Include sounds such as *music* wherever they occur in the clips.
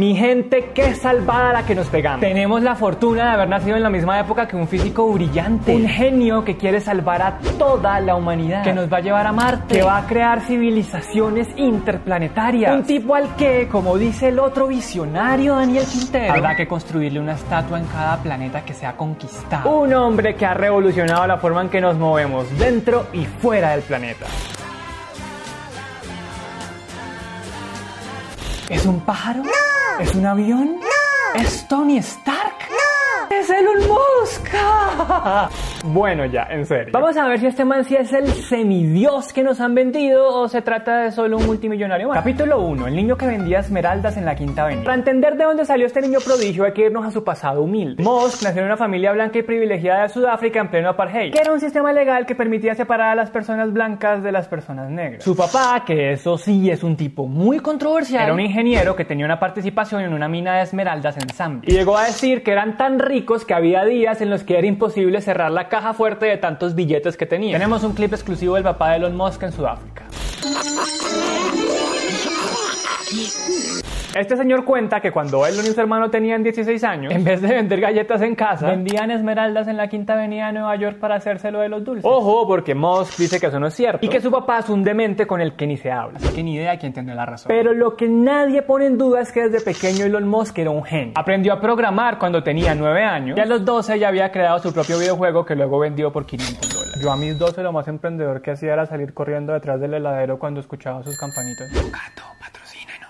Mi gente, qué salvada la que nos pegamos. Tenemos la fortuna de haber nacido en la misma época que un físico brillante, un genio que quiere salvar a toda la humanidad, que nos va a llevar a Marte, que va a crear civilizaciones interplanetarias. Un tipo al que, como dice el otro visionario Daniel Quintero, habrá que construirle una estatua en cada planeta que sea conquistado. Un hombre que ha revolucionado la forma en que nos movemos dentro y fuera del planeta. ¿Es un pájaro? ¿Es un avión? ¿Es Tony Stark? ¡Es Elon Musk! *laughs* bueno, ya, en serio. Vamos a ver si este man sí es el semidios que nos han vendido o se trata de solo un multimillonario más. Capítulo 1. El niño que vendía esmeraldas en la Quinta Avenida. Para entender de dónde salió este niño prodigio hay que irnos a su pasado humilde. Musk nació en una familia blanca y privilegiada de Sudáfrica en pleno apartheid, que era un sistema legal que permitía separar a las personas blancas de las personas negras. Su papá, que eso sí es un tipo muy controversial, era un ingeniero que tenía una participación en una mina de esmeraldas en Zambia. Y llegó a decir que eran tan ricos que había días en los que era imposible cerrar la caja fuerte de tantos billetes que tenía. Tenemos un clip exclusivo del papá de Elon Musk en Sudáfrica. Este señor cuenta que cuando él y su hermano tenían 16 años, en vez de vender galletas en casa, vendían esmeraldas en la Quinta Avenida de Nueva York para hacérselo de los dulces. Ojo, porque Musk dice que eso no es cierto y que su papá es un demente con el que ni se habla. Así que ni idea quién tiene la razón. Pero lo que nadie pone en duda es que desde pequeño Elon Musk era un genio. Aprendió a programar cuando tenía 9 años y a los 12 ya había creado su propio videojuego que luego vendió por 500 dólares. Yo a mis 12 lo más emprendedor que hacía era salir corriendo detrás del heladero cuando escuchaba sus campanitas. Gato,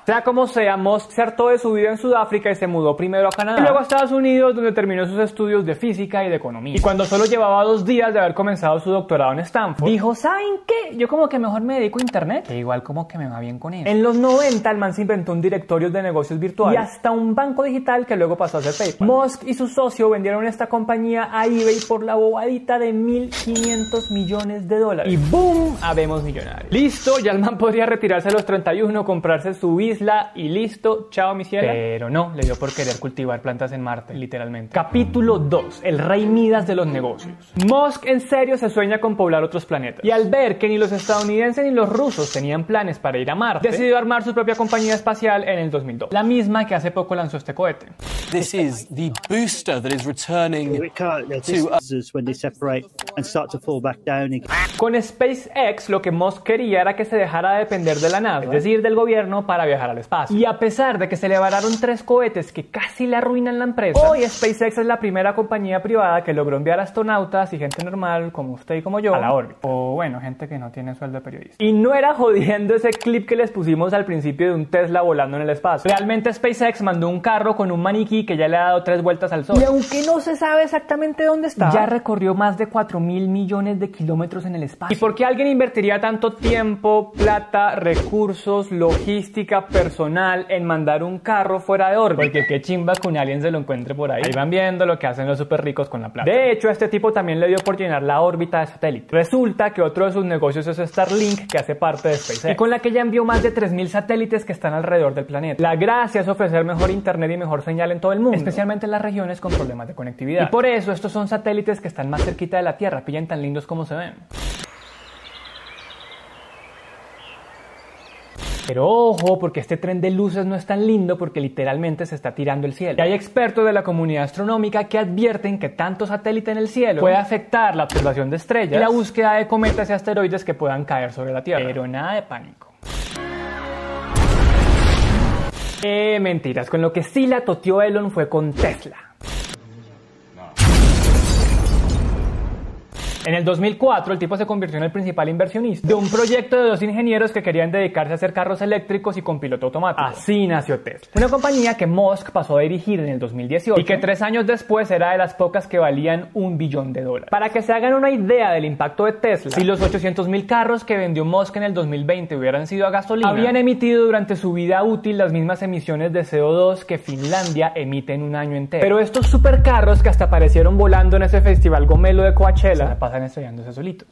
sea como sea, Musk se hartó de su vida en Sudáfrica y se mudó primero a Canadá y luego a Estados Unidos donde terminó sus estudios de física y de economía. Y cuando solo llevaba dos días de haber comenzado su doctorado en Stanford, dijo, ¿saben qué? Yo como que mejor me dedico a internet, que igual como que me va bien con eso. En los 90 el man se inventó un directorio de negocios virtuales y hasta un banco digital que luego pasó a ser PayPal. Musk y su socio vendieron esta compañía a eBay por la bobadita de 1.500 millones de dólares. Y ¡boom! Habemos millonarios. Listo, ya el man podría retirarse a los 31, comprarse su isla y listo, chao mi cielo. Pero no, le dio por querer cultivar plantas en Marte, literalmente. Capítulo 2. El rey Midas de los negocios. Musk en serio se sueña con poblar otros planetas. Y al ver que ni los estadounidenses ni los rusos tenían planes para ir a Marte, decidió armar su propia compañía espacial en el 2002. La misma que hace poco lanzó este cohete. This is the booster that is returning Con SpaceX lo que Musk quería era que se dejara de depender de la nave, es decir, del gobierno para viajar al espacio. Y a pesar de que se le vararon tres cohetes que casi le arruinan la empresa, hoy SpaceX es la primera compañía privada que logró enviar astronautas y gente normal como usted y como yo a la órbita. O bueno, gente que no tiene sueldo de periodista. Y no era jodiendo ese clip que les pusimos al principio de un Tesla volando en el espacio. Realmente SpaceX mandó un carro con un maniquí que ya le ha dado tres vueltas al sol. Y aunque no se sabe exactamente dónde está, ya recorrió más de 4 mil millones de kilómetros en el espacio. ¿Y por qué alguien invertiría tanto tiempo, plata, recursos, logística, personal en mandar un carro fuera de órbita. Porque qué chimba que un alien se lo encuentre por ahí. Ahí van viendo lo que hacen los super ricos con la plata. De hecho, este tipo también le dio por llenar la órbita de satélite. Resulta que otro de sus negocios es Starlink, que hace parte de SpaceX. Y con la que ya envió más de 3.000 satélites que están alrededor del planeta. La gracia es ofrecer mejor internet y mejor señal en todo el mundo. Especialmente en las regiones con problemas de conectividad. Y por eso estos son satélites que están más cerquita de la Tierra. Pillan tan lindos como se ven. Pero ojo, porque este tren de luces no es tan lindo porque literalmente se está tirando el cielo. Y hay expertos de la comunidad astronómica que advierten que tanto satélite en el cielo puede afectar la observación de estrellas y la búsqueda de cometas y asteroides que puedan caer sobre la Tierra. Pero nada de pánico. Eh, mentiras, con lo que sí la toteó Elon fue con Tesla. En el 2004, el tipo se convirtió en el principal inversionista de un proyecto de dos ingenieros que querían dedicarse a hacer carros eléctricos y con piloto automático. Así nació Tesla. Una compañía que Musk pasó a dirigir en el 2018 y que tres años después era de las pocas que valían un billón de dólares. Para que se hagan una idea del impacto de Tesla, si los 800 mil carros que vendió Musk en el 2020 hubieran sido a gasolina, habrían emitido durante su vida útil las mismas emisiones de CO2 que Finlandia emite en un año entero. Pero estos supercarros que hasta aparecieron volando en ese festival gomelo de Coachella, pasan estrellándose solitos.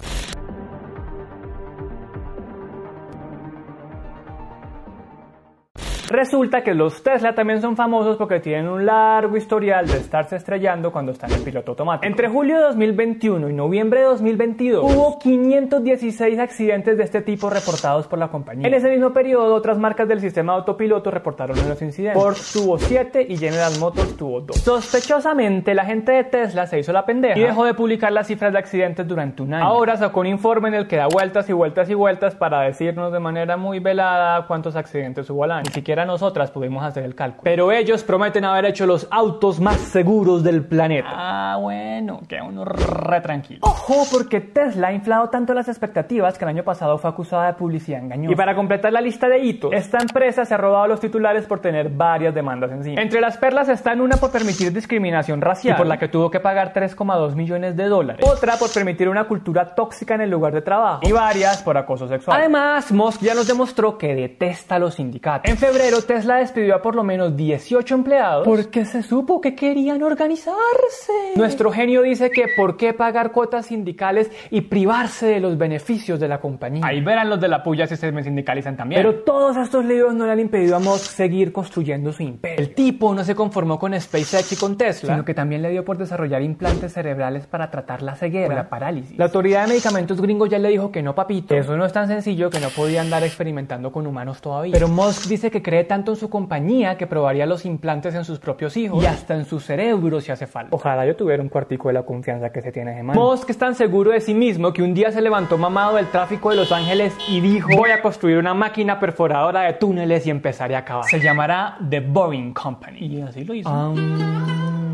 Resulta que los Tesla también son famosos porque tienen un largo historial de estarse estrellando cuando están en piloto automático. Entre julio de 2021 y noviembre de 2022 hubo 516 accidentes de este tipo reportados por la compañía. En ese mismo periodo, otras marcas del sistema de autopiloto reportaron menos incidentes. Ford tuvo 7 y General Motors tuvo 2. Sospechosamente, la gente de Tesla se hizo la pendeja y dejó de publicar las cifras de accidentes durante un año. Ahora sacó un informe en el que da vueltas y vueltas y vueltas para decirnos de manera muy velada cuántos accidentes hubo al año. Ni siquiera nosotras pudimos hacer el cálculo. Pero ellos prometen haber hecho los autos más seguros del planeta. Ah, bueno, que uno re tranquilo. Ojo, porque Tesla ha inflado tanto las expectativas que el año pasado fue acusada de publicidad engañosa. Y para completar la lista de hitos, esta empresa se ha robado los titulares por tener varias demandas encima. Entre las perlas están una por permitir discriminación racial, y por la que tuvo que pagar 3,2 millones de dólares. Otra por permitir una cultura tóxica en el lugar de trabajo. Y varias por acoso sexual. Además, Musk ya nos demostró que detesta los sindicatos. En febrero, Tesla despidió a por lo menos 18 empleados porque se supo que querían organizarse. Nuestro genio dice que por qué pagar cuotas sindicales y privarse de los beneficios de la compañía. Ahí verán los de la puya si se me sindicalizan también. Pero todos estos libros no le han impedido a Musk seguir construyendo su imperio. El tipo no se conformó con SpaceX y con Tesla, sino que también le dio por desarrollar implantes cerebrales para tratar la ceguera o la parálisis. La autoridad de medicamentos gringos ya le dijo que no, papito, eso no es tan sencillo que no podía andar experimentando con humanos todavía. Pero Musk dice que cree tanto en su compañía que probaría los implantes en sus propios hijos y hasta en su cerebro si hace falta. Ojalá yo tuviera un cuartico de la confianza que se tiene de mano. Musk es tan seguro de sí mismo que un día se levantó mamado del tráfico de Los Ángeles y dijo voy a construir una máquina perforadora de túneles y empezaré a acabar. Se llamará The Boring Company. Y así lo hizo.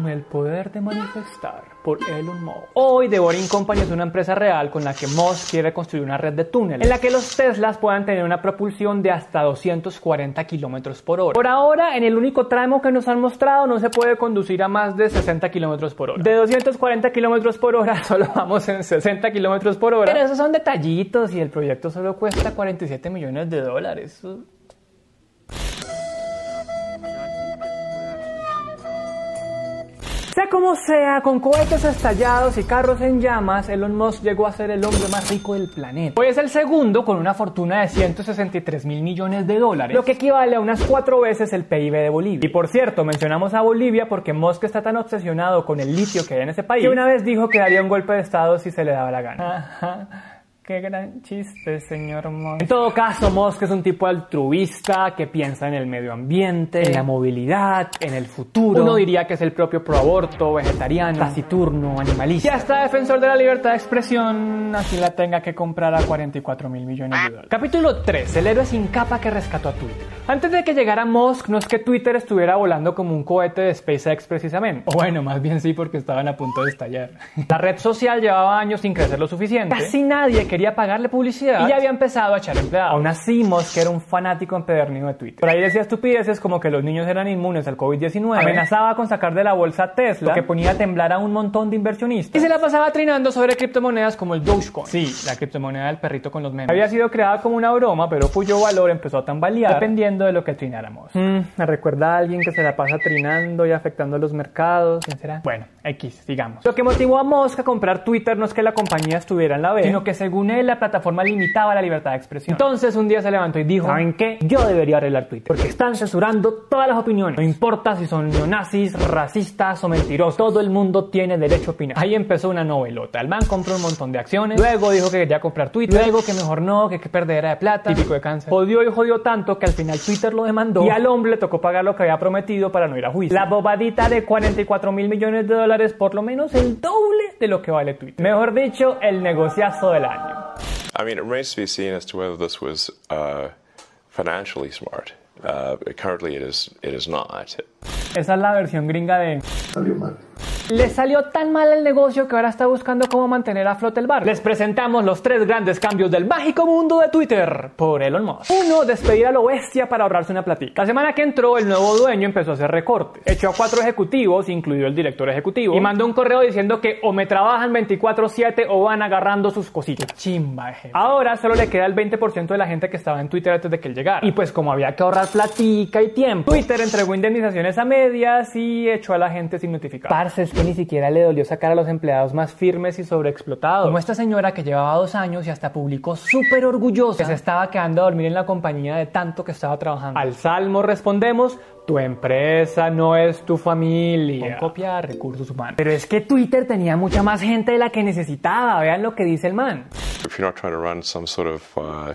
El poder de manifestar por Elon Musk. Hoy The Boring Company es una empresa real con la que Musk quiere construir una red de túneles en la que los Teslas puedan tener una propulsión de hasta 240 kilómetros por hora. Por ahora, en el único tramo que nos han mostrado, no se puede conducir a más de 60 kilómetros por hora. De 240 kilómetros por hora, *laughs* solo vamos en 60 kilómetros por hora. Pero esos son detallitos y el proyecto solo cuesta 47 millones de dólares. Como sea, con cohetes estallados y carros en llamas, Elon Musk llegó a ser el hombre más rico del planeta. Hoy es el segundo con una fortuna de 163 mil millones de dólares, lo que equivale a unas cuatro veces el PIB de Bolivia. Y por cierto, mencionamos a Bolivia porque Musk está tan obsesionado con el litio que hay en ese país que una vez dijo que daría un golpe de estado si se le daba la gana. Qué gran chiste, señor Musk. En todo caso, Musk es un tipo altruista que piensa en el medio ambiente, en la movilidad, en el futuro. Uno diría que es el propio pro aborto, vegetariano, taciturno, animalista. Y hasta defensor de la libertad de expresión, así la tenga que comprar a 44 mil millones de dólares. Capítulo 3. El héroe sin capa que rescató a Twitter. Antes de que llegara Musk, no es que Twitter estuviera volando como un cohete de SpaceX precisamente. O bueno, más bien sí, porque estaban a punto de estallar. La red social llevaba años sin crecer lo suficiente. Casi nadie quería pagarle publicidad y ya había empezado a echar empleados. Aún así, Musk era un fanático empedernido de Twitter. Por ahí decía estupideces como que los niños eran inmunes al COVID-19, amenazaba con sacar de la bolsa Tesla, lo que ponía a temblar a un montón de inversionistas, y se la pasaba trinando sobre criptomonedas como el Dogecoin. Sí, la criptomoneda del perrito con los memes. Había sido creada como una broma, pero cuyo valor empezó a tambalear dependiendo de lo que trináramos. Mm, me recuerda a alguien que se la pasa trinando y afectando los mercados. ¿Quién será? Bueno, X, digamos. Lo que motivó a Musk a comprar Twitter no es que la compañía estuviera en la B, sino que según él la plataforma limitaba la libertad de expresión. Entonces un día se levantó y dijo, ¿saben qué? Yo debería arreglar Twitter, porque están censurando todas las opiniones. No importa si son neonazis, racistas o mentirosos, todo el mundo tiene derecho a opinar. Ahí empezó una novelota. El man compró un montón de acciones, luego dijo que quería comprar Twitter, luego que mejor no, que que perdera de plata, típico de cáncer. Jodió y jodió tanto que al final Twitter lo demandó y al hombre le tocó pagar lo que había prometido para no ir a juicio. La bobadita de 44 mil millones de dólares, por lo menos el doble de lo que vale Twitter. Mejor dicho, el negociazo del año. I mean, it remains to be seen as to whether this was uh, financially smart. Uh, currently, it is. It is not. Esa es la versión gringa de... Salió mal. Le salió tan mal el negocio que ahora está buscando cómo mantener a flote el bar. Les presentamos los tres grandes cambios del mágico mundo de Twitter por Elon Musk. Uno, despedir a lo bestia para ahorrarse una platica. La semana que entró, el nuevo dueño empezó a hacer recortes. Echó a cuatro ejecutivos, incluido el director ejecutivo, y mandó un correo diciendo que o me trabajan 24/7 o van agarrando sus cositas. Chimba, ejemplo. Ahora solo le queda el 20% de la gente que estaba en Twitter antes de que él llegara. Y pues como había que ahorrar platica y tiempo, Twitter entregó indemnizaciones a medias y echó a la gente sin notificar. Parce, es que ni siquiera le dolió sacar a los empleados más firmes y sobreexplotados. Como esta señora que llevaba dos años y hasta publicó súper orgullosa que se estaba quedando a dormir en la compañía de tanto que estaba trabajando. Al salmo respondemos, tu empresa no es tu familia. Con copia recursos humanos. Pero es que Twitter tenía mucha más gente de la que necesitaba. Vean lo que dice el man. If you're not trying to run some sort of uh,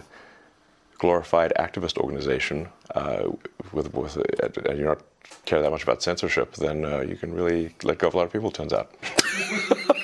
glorified activist organization uh, with, with, uh, and you're not care that much about censorship, then uh, you can really let go of a lot of people, turns out. *laughs*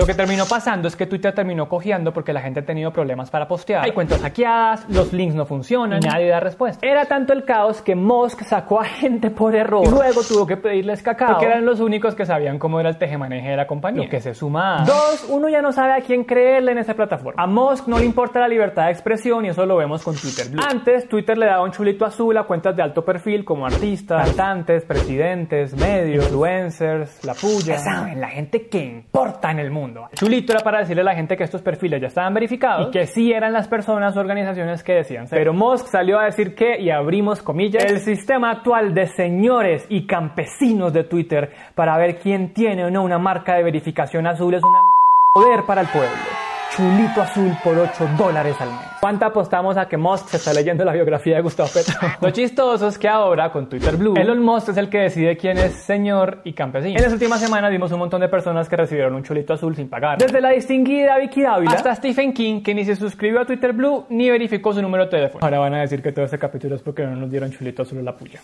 Lo que terminó pasando es que Twitter terminó cojeando porque la gente ha tenido problemas para postear. Hay cuentas hackeadas, los links no funcionan, nadie da respuesta. Era tanto el caos que Musk sacó a gente por error y luego tuvo que pedirles cacao porque eran los únicos que sabían cómo era el tejemaneje de la compañía. Lo que se suma. Dos, uno ya no sabe a quién creerle en esa plataforma. A Musk no le importa la libertad de expresión y eso lo vemos con Twitter Blue. Antes, Twitter le daba un chulito azul a cuentas de alto perfil como artistas, cantantes, presidentes, medios, influencers, la puya. Ya saben, la gente que importa en el mundo. Chulito era para decirle a la gente que estos perfiles ya estaban verificados y que sí eran las personas o organizaciones que decían ser. Pero Musk salió a decir que, y abrimos comillas, el sistema actual de señores y campesinos de Twitter para ver quién tiene o no una marca de verificación azul es una poder para el pueblo chulito azul por 8 dólares al mes. ¿Cuánto apostamos a que Musk se está leyendo la biografía de Gustavo Petro? *laughs* Lo chistoso es que ahora, con Twitter Blue, Elon Musk es el que decide quién es señor y campesino. En las últimas semanas vimos un montón de personas que recibieron un chulito azul sin pagar. Desde la distinguida Vicky Dávila hasta Stephen King, que ni se suscribió a Twitter Blue ni verificó su número de teléfono. Ahora van a decir que todo este capítulo es porque no nos dieron chulito azul en la puya.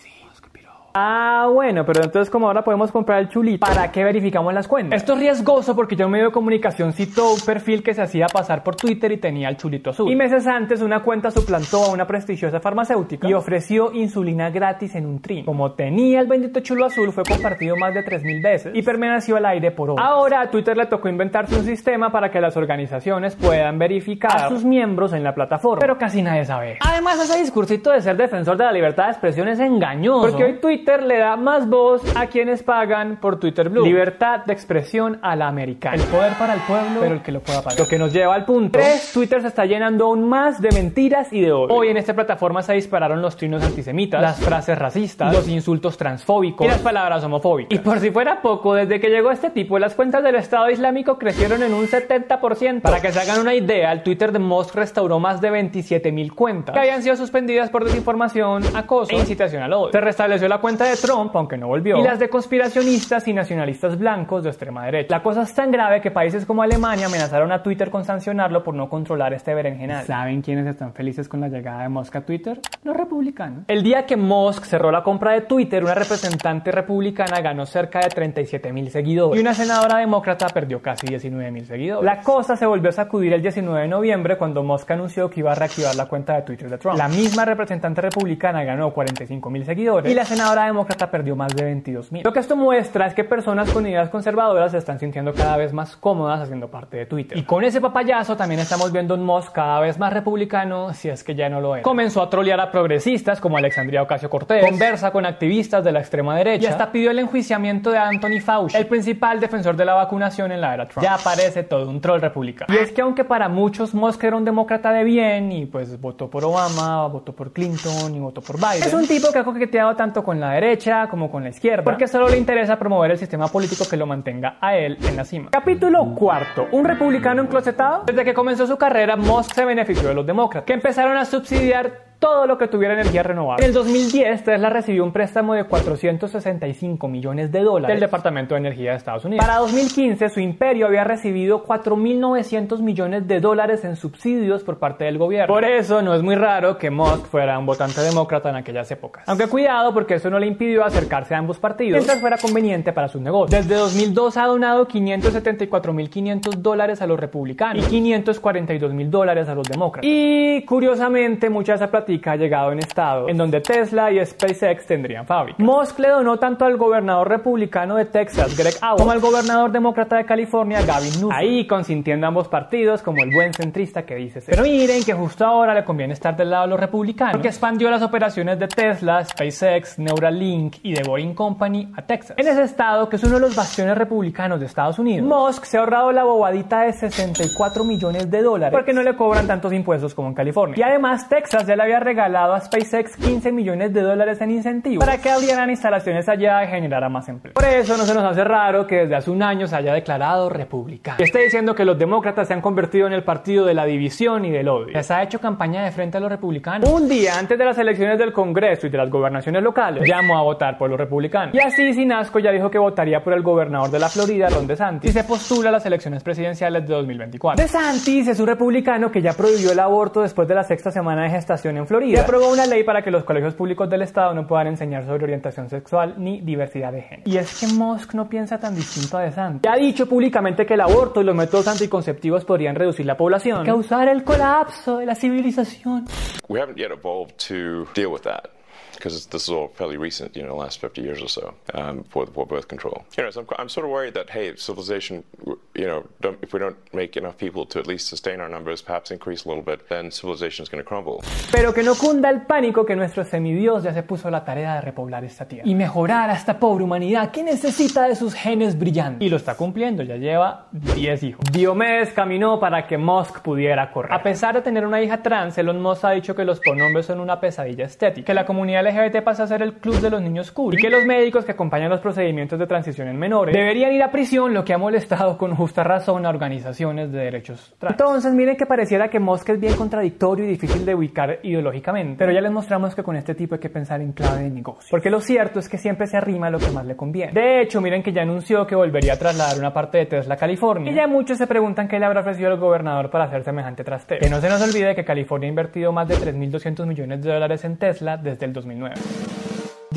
Ah, bueno, pero entonces como ahora podemos comprar el chulito, ¿para qué verificamos las cuentas? Esto es riesgoso porque yo en medio de comunicación citó un perfil que se hacía pasar por Twitter y tenía el chulito azul. Y meses antes una cuenta suplantó a una prestigiosa farmacéutica y ofreció insulina gratis en un trin. Como tenía el bendito chulo azul, fue compartido más de 3.000 veces y permaneció al aire por horas. Ahora a Twitter le tocó inventarse un sistema para que las organizaciones puedan verificar a sus miembros en la plataforma, pero casi nadie sabe. Además, ese discursito de ser defensor de la libertad de expresión es engañoso, porque hoy Twitter le da más voz a quienes pagan por Twitter Blue. Libertad de expresión a la americana. El poder para el pueblo, pero el que lo pueda pagar. Lo que nos lleva al punto 3. Twitter se está llenando aún más de mentiras y de odio. Hoy en esta plataforma se dispararon los trinos antisemitas, las frases racistas, los insultos transfóbicos y las palabras homofóbicas. Y por si fuera poco, desde que llegó este tipo, las cuentas del Estado Islámico crecieron en un 70%. Para que se hagan una idea, el Twitter de Musk restauró más de 27 mil cuentas que habían sido suspendidas por desinformación, acoso e incitación al odio. Se restableció la cuenta de Trump, aunque no volvió, y las de conspiracionistas y nacionalistas blancos de extrema derecha. La cosa es tan grave que países como Alemania amenazaron a Twitter con sancionarlo por no controlar este berenjenal. ¿Saben quiénes están felices con la llegada de Musk a Twitter? Los republicanos. El día que Musk cerró la compra de Twitter, una representante republicana ganó cerca de 37 mil seguidores y una senadora demócrata perdió casi 19 mil seguidores. La cosa se volvió a sacudir el 19 de noviembre cuando Musk anunció que iba a reactivar la cuenta de Twitter de Trump. La misma representante republicana ganó 45 mil seguidores y la senadora demócrata perdió más de 22 mil. Lo que esto muestra es que personas con ideas conservadoras se están sintiendo cada vez más cómodas haciendo parte de Twitter. Y con ese papayazo también estamos viendo un Musk cada vez más republicano, si es que ya no lo es. Comenzó a trolear a progresistas como Alexandria Ocasio Cortés, conversa con activistas de la extrema derecha y hasta pidió el enjuiciamiento de Anthony Fauci, el principal defensor de la vacunación en la era Trump. Ya parece todo un troll republicano. Y es que aunque para muchos Musk era un demócrata de bien y pues votó por Obama, votó por Clinton y votó por Biden, es un tipo que ha coqueteado tanto con la derecha como con la izquierda, porque solo le interesa promover el sistema político que lo mantenga a él en la cima. Capítulo cuarto. Un republicano enclosetado. Desde que comenzó su carrera, Musk se benefició de los demócratas, que empezaron a subsidiar todo lo que tuviera energía renovable. En el 2010, Tesla recibió un préstamo de 465 millones de dólares del Departamento de Energía de Estados Unidos. Para 2015, su imperio había recibido 4.900 millones de dólares en subsidios por parte del gobierno. Por eso, no es muy raro que Musk fuera un votante demócrata en aquellas épocas. Aunque cuidado, porque eso no le impidió acercarse a ambos partidos mientras fuera conveniente para sus negocios. Desde 2002 ha donado 574.500 dólares a los republicanos y 542.000 dólares a los demócratas. Y curiosamente, mucha de esa plata ha llegado en estado en donde Tesla y SpaceX tendrían fábrica. Musk le donó tanto al gobernador republicano de Texas, Greg Abbott, como al gobernador demócrata de California, Gavin Newsom. Ahí consintiendo ambos partidos como el buen centrista que dice. Pero miren que justo ahora le conviene estar del lado de los republicanos porque expandió las operaciones de Tesla, SpaceX, Neuralink y de Boeing Company a Texas. En ese estado, que es uno de los bastiones republicanos de Estados Unidos, Musk se ha ahorrado la bobadita de 64 millones de dólares porque no le cobran tantos impuestos como en California. Y además Texas ya le había regalado a SpaceX 15 millones de dólares en incentivos para que abrieran instalaciones allá y generara más empleo. Por eso no se nos hace raro que desde hace un año se haya declarado republicano. Y está diciendo que los demócratas se han convertido en el partido de la división y del odio. Les ha hecho campaña de frente a los republicanos. Un día antes de las elecciones del Congreso y de las gobernaciones locales, llamó a votar por los republicanos. Y así Sinasco ya dijo que votaría por el gobernador de la Florida, Ron DeSantis, y se postula a las elecciones presidenciales de 2024. DeSantis es un republicano que ya prohibió el aborto después de la sexta semana de gestación en Florida y aprobó una ley para que los colegios públicos del estado no puedan enseñar sobre orientación sexual ni diversidad de género. Y es que Musk no piensa tan distinto a DeSantis. Ya ha dicho públicamente que el aborto y los métodos anticonceptivos podrían reducir la población, causar el colapso de la civilización. We haven't yet evolved to deal with that. because this is all fairly recent, you know, the last 50 years or so um, for, for birth control. You know, so I'm, I'm, sort of worried that, hey, civilization, you know, if we don't make enough people to at least sustain our numbers, perhaps increase a little bit, then civilization is going to crumble. Pero que no cunda el pánico que nuestro semidios ya se puso la tarea de repoblar esta tierra y mejorar a esta pobre humanidad que necesita de sus genes brillantes. Y lo está cumpliendo, ya lleva 10 hijos. Diomedes caminó para que Musk pudiera correr. A pesar de tener una hija trans, Elon Musk ha dicho que los pronombres son una pesadilla estética, que la comunidad LGBT pasa a ser el club de los niños cool y que los médicos que acompañan los procedimientos de transición en menores deberían ir a prisión, lo que ha molestado con justa razón a organizaciones de derechos trans. Entonces, miren que pareciera que Musk es bien contradictorio y difícil de ubicar ideológicamente, pero ya les mostramos que con este tipo hay que pensar en clave de negocio, porque lo cierto es que siempre se arrima a lo que más le conviene. De hecho, miren que ya anunció que volvería a trasladar una parte de Tesla a California y ya muchos se preguntan qué le habrá ofrecido el gobernador para hacer semejante trasteo. Que no se nos olvide que California ha invertido más de 3.200 millones de dólares en Tesla desde el 2009.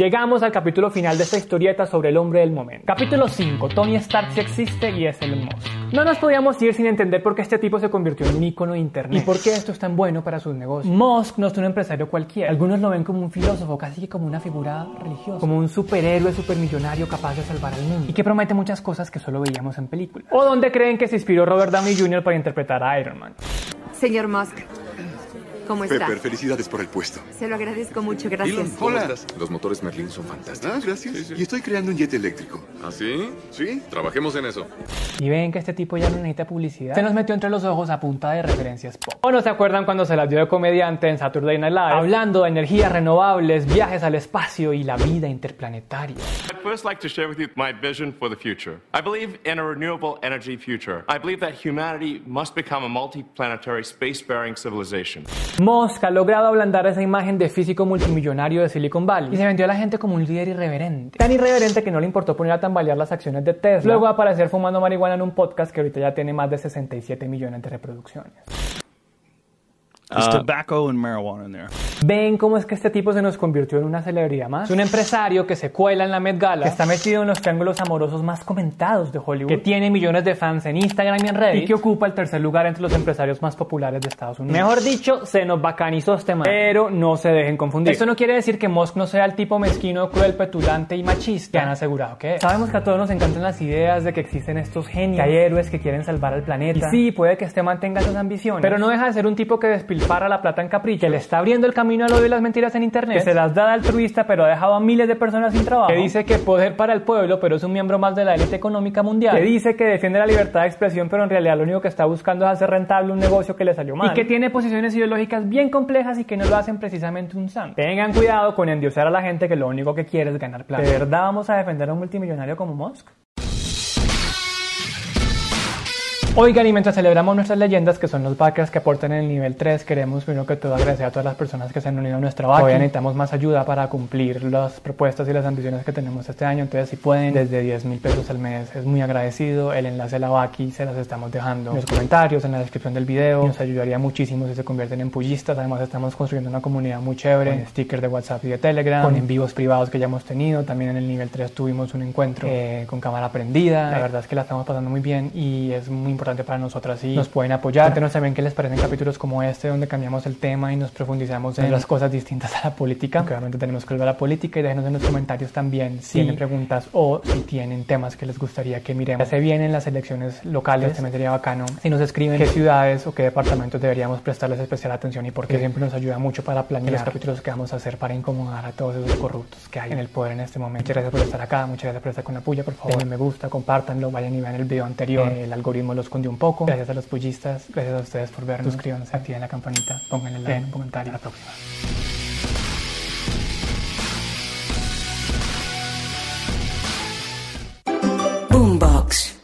Llegamos al capítulo final de esta historieta sobre el hombre del momento. Capítulo 5. Tony Stark sí existe y es el Musk. No nos podíamos ir sin entender por qué este tipo se convirtió en un ícono de internet y por qué esto es tan bueno para sus negocios. Musk no es un empresario cualquiera. Algunos lo ven como un filósofo, casi que como una figura religiosa, como un superhéroe supermillonario capaz de salvar al mundo y que promete muchas cosas que solo veíamos en películas. O donde creen que se inspiró Robert Downey Jr. para interpretar a Iron Man. Señor Musk, ¿Cómo está? Pepper, felicidades por el puesto. Se lo agradezco mucho, gracias. Elon, hola. Los motores Merlin son fantásticos. Ah, gracias. Sí, sí. Y estoy creando un jet eléctrico. ¿Ah, sí? Sí. Trabajemos en eso. Y ven que este tipo ya no necesita publicidad. Se nos metió entre los ojos a punta de referencias pop. ¿O no se acuerdan cuando se las dio de comediante en Saturday Night Live? Hablando de energías renovables, viajes al espacio y la vida interplanetaria. I'd first like to share with you my vision for the future. I believe in a renewable energy future. I believe that humanity must become a multiplanetary space-faring civilization. Musk ha logrado ablandar esa imagen de físico multimillonario de Silicon Valley y se vendió a la gente como un líder irreverente. Tan irreverente que no le importó poner a tambalear las acciones de Tesla. Luego aparecer fumando marihuana en un podcast que ahorita ya tiene más de 67 millones de reproducciones. There's tobacco and marijuana in there. ¿Ven cómo es que este tipo se nos convirtió en una celebridad más? Es un empresario que se cuela en la Met Gala, que está metido en los triángulos amorosos más comentados de Hollywood, que tiene millones de fans en Instagram y en Reddit, y que ocupa el tercer lugar entre los empresarios más populares de Estados Unidos. Mejor dicho, se nos bacanizó este man. Pero no se dejen confundir. Esto no quiere decir que Musk no sea el tipo mezquino, cruel, petulante y machista que han asegurado que es. Sabemos que a todos nos encantan las ideas de que existen estos genios, que hay héroes que quieren salvar al planeta. Y sí, puede que este man tenga esas ambiciones, pero no deja de ser un tipo que despilfarra la plata en capricho, que le está abriendo el camino al odio y las mentiras en internet, que se las da de altruista pero ha dejado a miles de personas sin trabajo, que dice que poder para el pueblo pero es un miembro más de la élite económica mundial, que dice que defiende la libertad de expresión pero en realidad lo único que está buscando es hacer rentable un negocio que le salió mal, y que tiene posiciones ideológicas bien complejas y que no lo hacen precisamente un santo. Tengan cuidado con endiosar a la gente que lo único que quiere es ganar plata. ¿De verdad vamos a defender a un multimillonario como Musk? Oigan, y mientras celebramos nuestras leyendas, que son los backers que aportan en el nivel 3, queremos primero que todo agradecer a todas las personas que se han unido a nuestra vaca. Hoy necesitamos más ayuda para cumplir las propuestas y las ambiciones que tenemos este año. Entonces, si pueden, desde 10 mil pesos al mes, es muy agradecido. El enlace a la Vaki se las estamos dejando en los comentarios, en la descripción del video. Nos ayudaría muchísimo si se convierten en pullistas. Además, estamos construyendo una comunidad muy chévere, con stickers de WhatsApp y de Telegram, con en vivos privados que ya hemos tenido. También en el nivel 3 tuvimos un encuentro eh, con cámara prendida. La verdad es que la estamos pasando muy bien y es muy importante para nosotras y nos pueden apoyar. Cuéntenos también qué les parecen capítulos como este donde cambiamos el tema y nos profundizamos en las cosas distintas a la política. Obviamente tenemos que volver a la política y déjenos en los comentarios también si tienen preguntas o si tienen temas que les gustaría que miremos. Ya se vienen las elecciones locales, también sería bacano si nos escriben qué ciudades o qué departamentos deberíamos prestarles especial atención y porque siempre nos ayuda mucho para planear los capítulos que vamos a hacer para incomodar a todos esos corruptos que hay en el poder en este momento. Muchas gracias por estar acá, muchas gracias por estar con la puya, por favor. Denle me gusta, compártanlo, vayan y vean el video anterior. El algoritmo los escondió un poco. Gracias a los pullistas, gracias a ustedes por vernos. Suscríbanse, activen la campanita, pónganle like, den un comentario. A la próxima. Boombox.